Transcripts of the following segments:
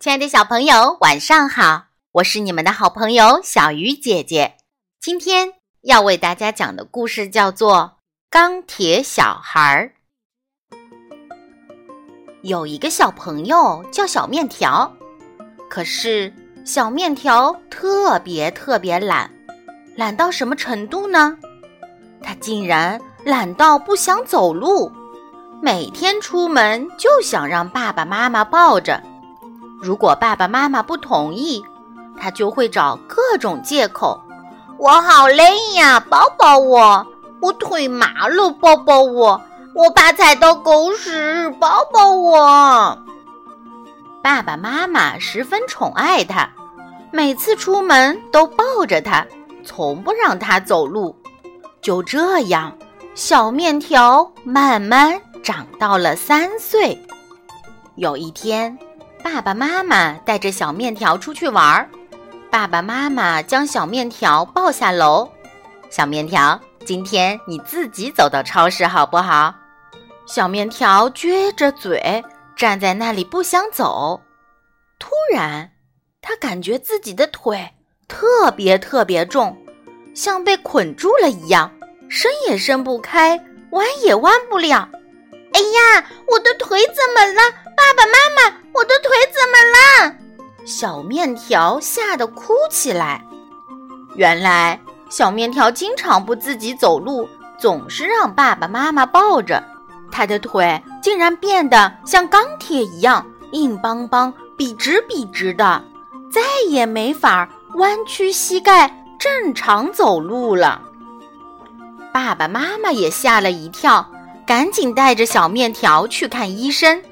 亲爱的小朋友，晚上好！我是你们的好朋友小鱼姐姐。今天要为大家讲的故事叫做《钢铁小孩》。有一个小朋友叫小面条，可是小面条特别特别懒，懒到什么程度呢？他竟然懒到不想走路，每天出门就想让爸爸妈妈抱着。如果爸爸妈妈不同意，他就会找各种借口。我好累呀，抱抱我！我腿麻了，抱抱我！我怕踩到狗屎，抱抱我！爸爸妈妈十分宠爱他，每次出门都抱着他，从不让他走路。就这样，小面条慢慢长到了三岁。有一天。爸爸妈妈带着小面条出去玩儿，爸爸妈妈将小面条抱下楼。小面条，今天你自己走到超市好不好？小面条撅着嘴站在那里不想走。突然，他感觉自己的腿特别特别重，像被捆住了一样，伸也伸不开，弯也弯不了。哎呀，我的腿怎么了？爸爸妈妈，我的腿怎么了？小面条吓得哭起来。原来，小面条经常不自己走路，总是让爸爸妈妈抱着。他的腿竟然变得像钢铁一样硬邦邦、笔直笔直的，再也没法弯曲膝盖正常走路了。爸爸妈妈也吓了一跳。赶紧带着小面条去看医生，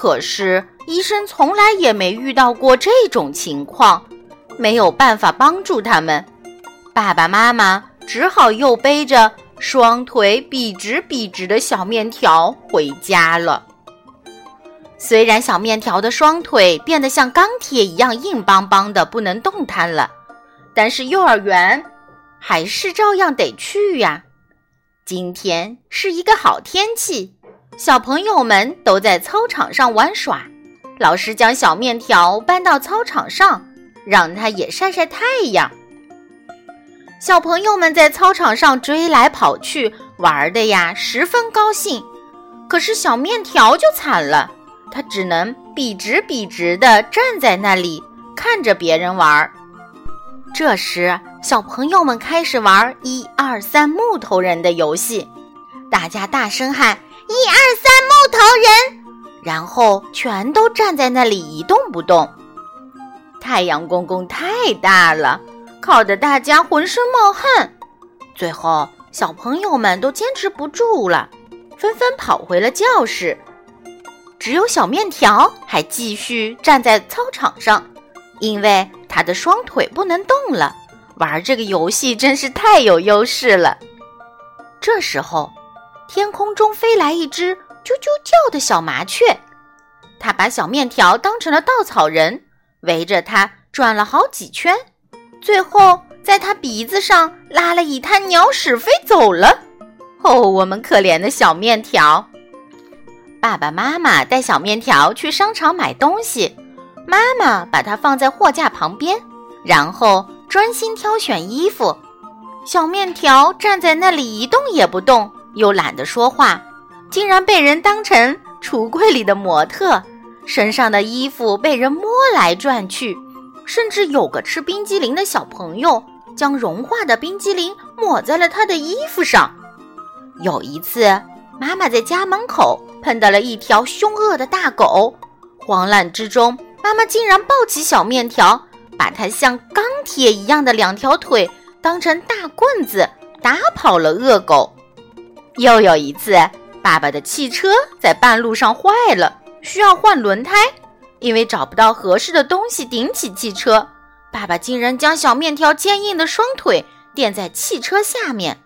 可是医生从来也没遇到过这种情况，没有办法帮助他们。爸爸妈妈只好又背着双腿笔直笔直的小面条回家了。虽然小面条的双腿变得像钢铁一样硬邦邦的，不能动弹了，但是幼儿园还是照样得去呀。今天是一个好天气，小朋友们都在操场上玩耍。老师将小面条搬到操场上，让它也晒晒太阳。小朋友们在操场上追来跑去，玩的呀十分高兴。可是小面条就惨了，他只能笔直笔直地站在那里，看着别人玩。这时，小朋友们开始玩“一二三木头人”的游戏，大家大声喊“一二三木头人”，然后全都站在那里一动不动。太阳公公太大了，烤得大家浑身冒汗。最后，小朋友们都坚持不住了，纷纷跑回了教室，只有小面条还继续站在操场上，因为。他的双腿不能动了，玩这个游戏真是太有优势了。这时候，天空中飞来一只啾啾叫的小麻雀，它把小面条当成了稻草人，围着它转了好几圈，最后在它鼻子上拉了一滩鸟屎飞走了。哦，我们可怜的小面条！爸爸妈妈带小面条去商场买东西。妈妈把它放在货架旁边，然后专心挑选衣服。小面条站在那里一动也不动，又懒得说话，竟然被人当成橱柜里的模特，身上的衣服被人摸来转去，甚至有个吃冰激凌的小朋友将融化的冰激凌抹在了他的衣服上。有一次，妈妈在家门口碰到了一条凶恶的大狗，慌乱之中。妈妈竟然抱起小面条，把它像钢铁一样的两条腿当成大棍子打跑了恶狗。又有一次，爸爸的汽车在半路上坏了，需要换轮胎，因为找不到合适的东西顶起汽车，爸爸竟然将小面条坚硬的双腿垫在汽车下面，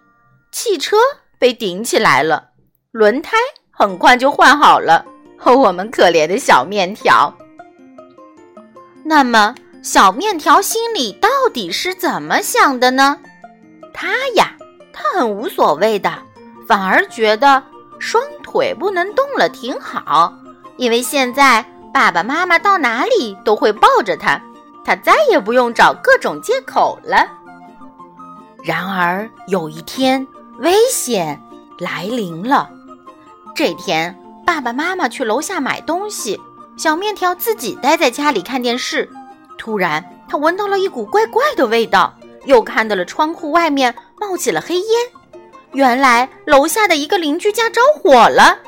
汽车被顶起来了，轮胎很快就换好了。和我们可怜的小面条。那么，小面条心里到底是怎么想的呢？他呀，他很无所谓的，反而觉得双腿不能动了挺好，因为现在爸爸妈妈到哪里都会抱着他，他再也不用找各种借口了。然而有一天，危险来临了。这天，爸爸妈妈去楼下买东西，小面条自己待在家里看电视。突然，他闻到了一股怪怪的味道，又看到了窗户外面冒起了黑烟。原来，楼下的一个邻居家着火了，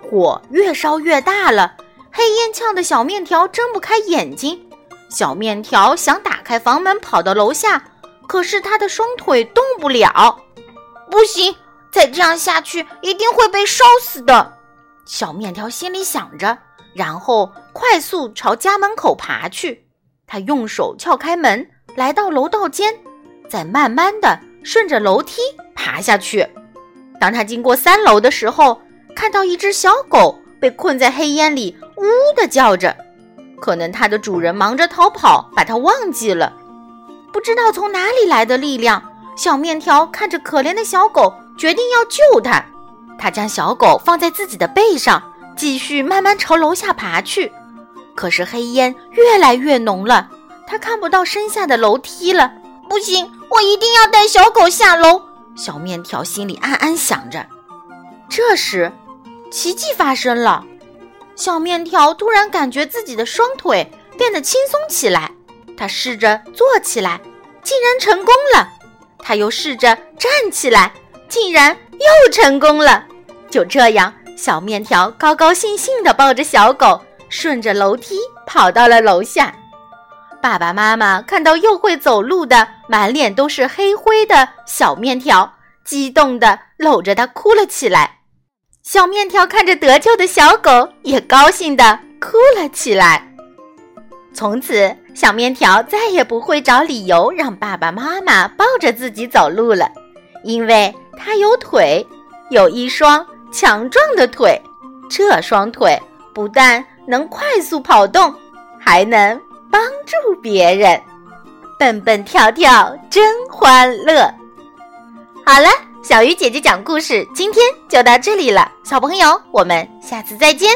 火越烧越大了，黑烟呛得小面条睁不开眼睛。小面条想打开房门跑到楼下，可是他的双腿动不了。不行，再这样下去一定会被烧死的。小面条心里想着，然后快速朝家门口爬去。他用手撬开门，来到楼道间，再慢慢的顺着楼梯爬下去。当他经过三楼的时候，看到一只小狗被困在黑烟里，呜呜的叫着。可能它的主人忙着逃跑，把它忘记了。不知道从哪里来的力量，小面条看着可怜的小狗，决定要救它。他将小狗放在自己的背上，继续慢慢朝楼下爬去。可是黑烟越来越浓了，他看不到身下的楼梯了。不行，我一定要带小狗下楼。小面条心里暗暗想着。这时，奇迹发生了，小面条突然感觉自己的双腿变得轻松起来。他试着坐起来，竟然成功了。他又试着站起来，竟然又成功了。就这样，小面条高高兴兴地抱着小狗。顺着楼梯跑到了楼下，爸爸妈妈看到又会走路的、满脸都是黑灰的小面条，激动地搂着他哭了起来。小面条看着得救的小狗，也高兴地哭了起来。从此，小面条再也不会找理由让爸爸妈妈抱着自己走路了，因为他有腿，有一双强壮的腿。这双腿不但……能快速跑动，还能帮助别人，蹦蹦跳跳真欢乐。好了，小鱼姐姐讲故事今天就到这里了，小朋友，我们下次再见。